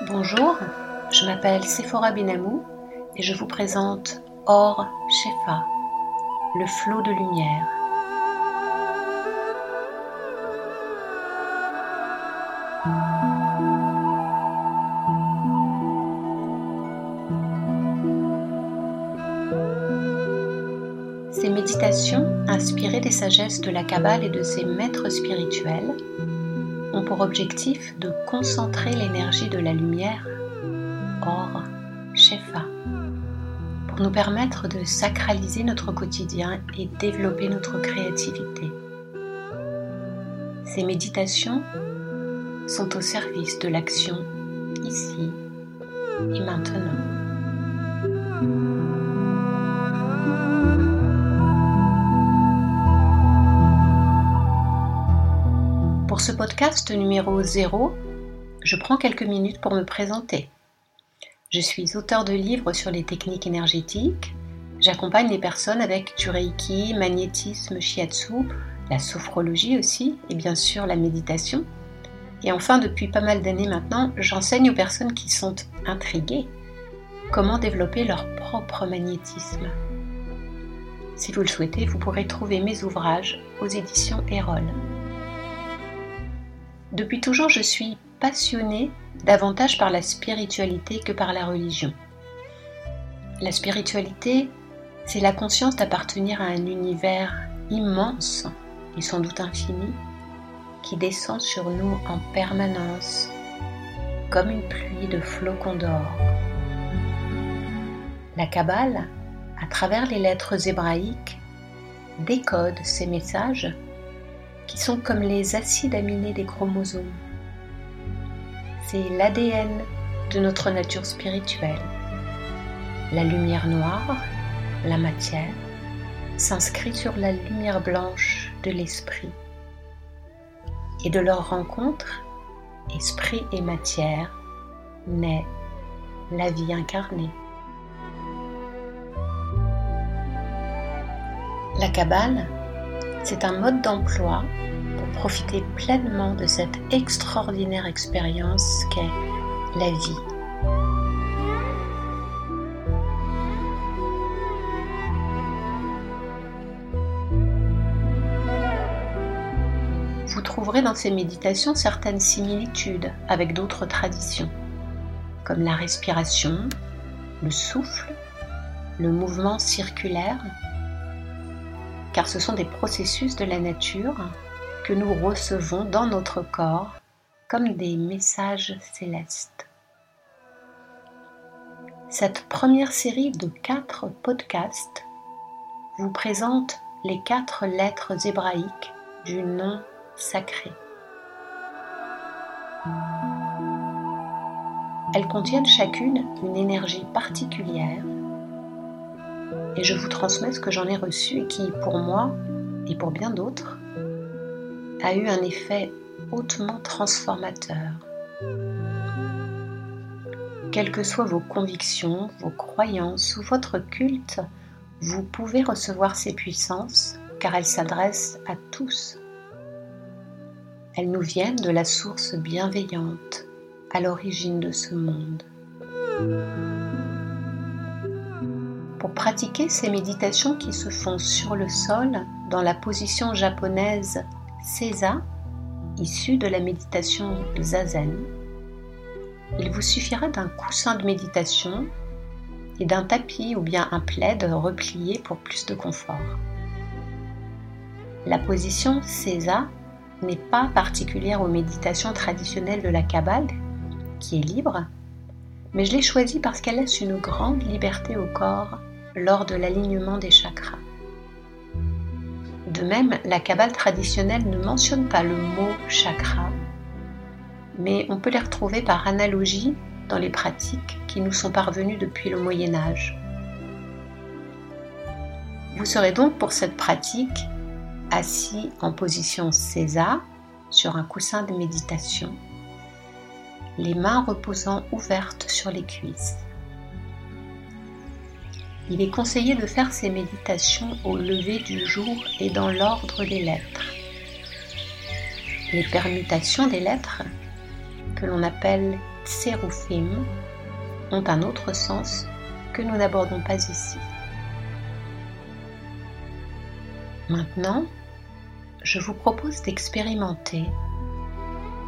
Bonjour, je m'appelle Sephora Benamou et je vous présente Or Shefa, le flot de lumière. Ces méditations, inspirées des sagesses de la Kabbale et de ses maîtres spirituels, ont pour objectif de concentrer l'énergie de la lumière, Or Shefa, pour nous permettre de sacraliser notre quotidien et développer notre créativité. Ces méditations sont au service de l'action ici et maintenant. Numéro 0, je prends quelques minutes pour me présenter. Je suis auteur de livres sur les techniques énergétiques. J'accompagne les personnes avec du reiki, magnétisme, shiatsu, la sophrologie aussi, et bien sûr la méditation. Et enfin, depuis pas mal d'années maintenant, j'enseigne aux personnes qui sont intriguées comment développer leur propre magnétisme. Si vous le souhaitez, vous pourrez trouver mes ouvrages aux éditions Erol. Depuis toujours, je suis passionnée davantage par la spiritualité que par la religion. La spiritualité, c'est la conscience d'appartenir à un univers immense et sans doute infini qui descend sur nous en permanence comme une pluie de flocons d'or. La Kabbale, à travers les lettres hébraïques, décode ces messages qui sont comme les acides aminés des chromosomes. C'est l'ADN de notre nature spirituelle. La lumière noire, la matière, s'inscrit sur la lumière blanche de l'esprit. Et de leur rencontre, esprit et matière, naît la vie incarnée. La Kabbale c'est un mode d'emploi pour profiter pleinement de cette extraordinaire expérience qu'est la vie. Vous trouverez dans ces méditations certaines similitudes avec d'autres traditions, comme la respiration, le souffle, le mouvement circulaire, car ce sont des processus de la nature que nous recevons dans notre corps comme des messages célestes. Cette première série de quatre podcasts vous présente les quatre lettres hébraïques du nom sacré. Elles contiennent chacune une énergie particulière et je vous transmets ce que j'en ai reçu et qui, pour moi et pour bien d'autres, a eu un effet hautement transformateur. Quelles que soient vos convictions, vos croyances ou votre culte, vous pouvez recevoir ces puissances car elles s'adressent à tous. Elles nous viennent de la source bienveillante à l'origine de ce monde. Pratiquer ces méditations qui se font sur le sol dans la position japonaise Seiza, issue de la méditation Zazen, il vous suffira d'un coussin de méditation et d'un tapis ou bien un plaid replié pour plus de confort. La position Seiza n'est pas particulière aux méditations traditionnelles de la Kabbale, qui est libre, mais je l'ai choisie parce qu'elle laisse une grande liberté au corps lors de l'alignement des chakras. De même, la Kabbale traditionnelle ne mentionne pas le mot chakra, mais on peut les retrouver par analogie dans les pratiques qui nous sont parvenues depuis le Moyen Âge. Vous serez donc pour cette pratique assis en position César sur un coussin de méditation, les mains reposant ouvertes sur les cuisses il est conseillé de faire ces méditations au lever du jour et dans l'ordre des lettres. Les permutations des lettres, que l'on appelle Tséroufim ont un autre sens que nous n'abordons pas ici. Maintenant, je vous propose d'expérimenter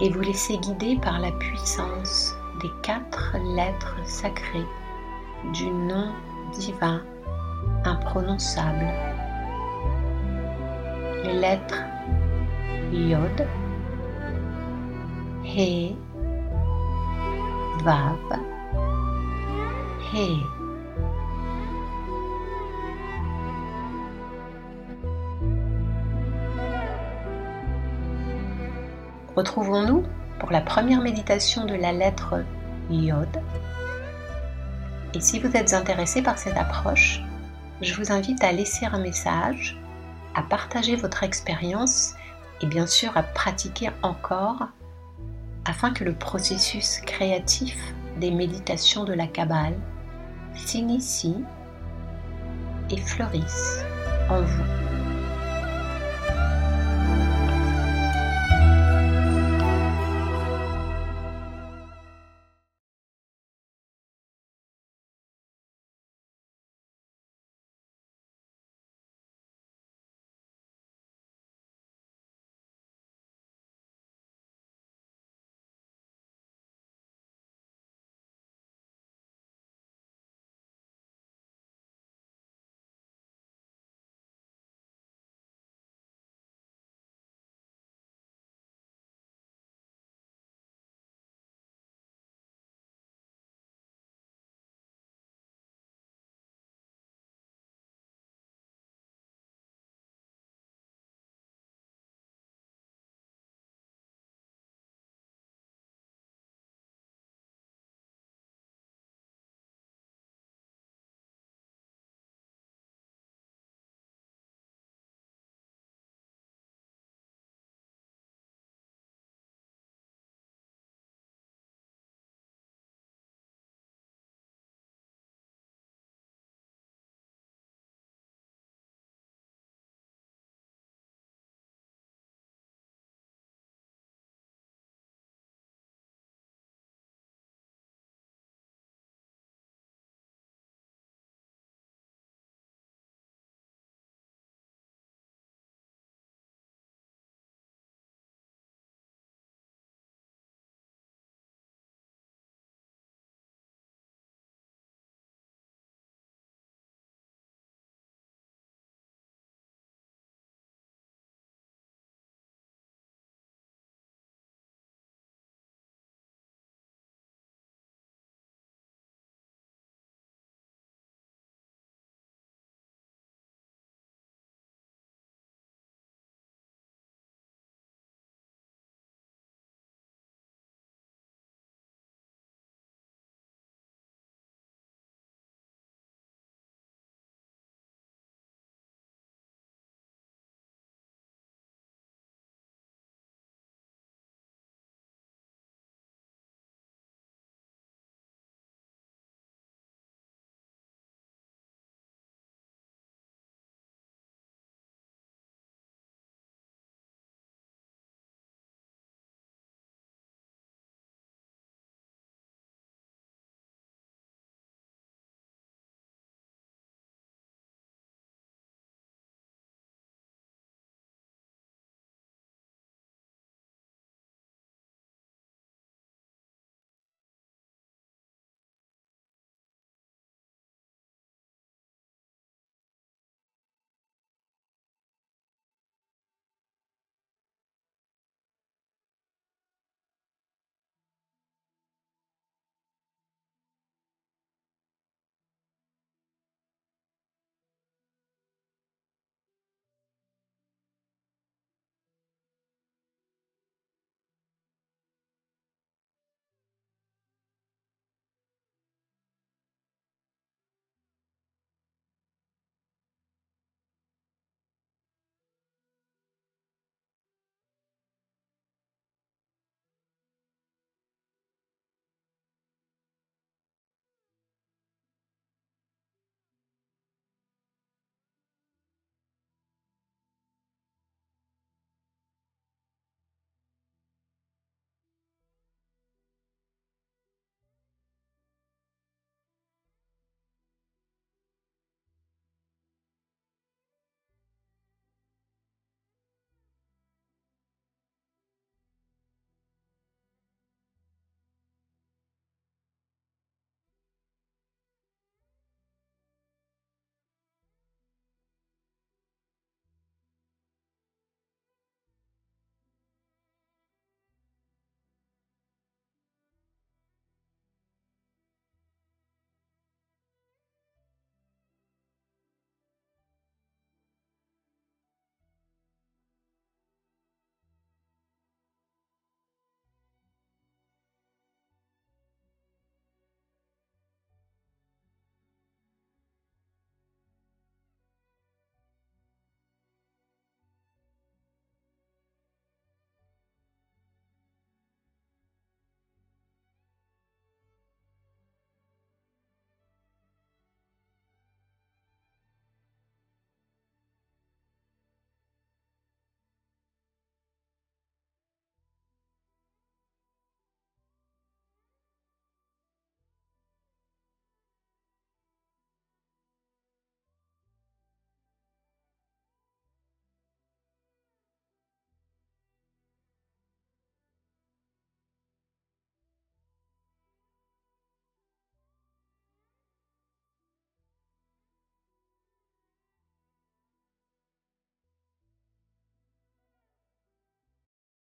et vous laisser guider par la puissance des quatre lettres sacrées du nom divin imprononçable. Les lettres Yod, He, Vav, He. Retrouvons-nous pour la première méditation de la lettre Yod. Et si vous êtes intéressé par cette approche, je vous invite à laisser un message, à partager votre expérience et bien sûr à pratiquer encore afin que le processus créatif des méditations de la Kabbale s'initie et fleurisse en vous.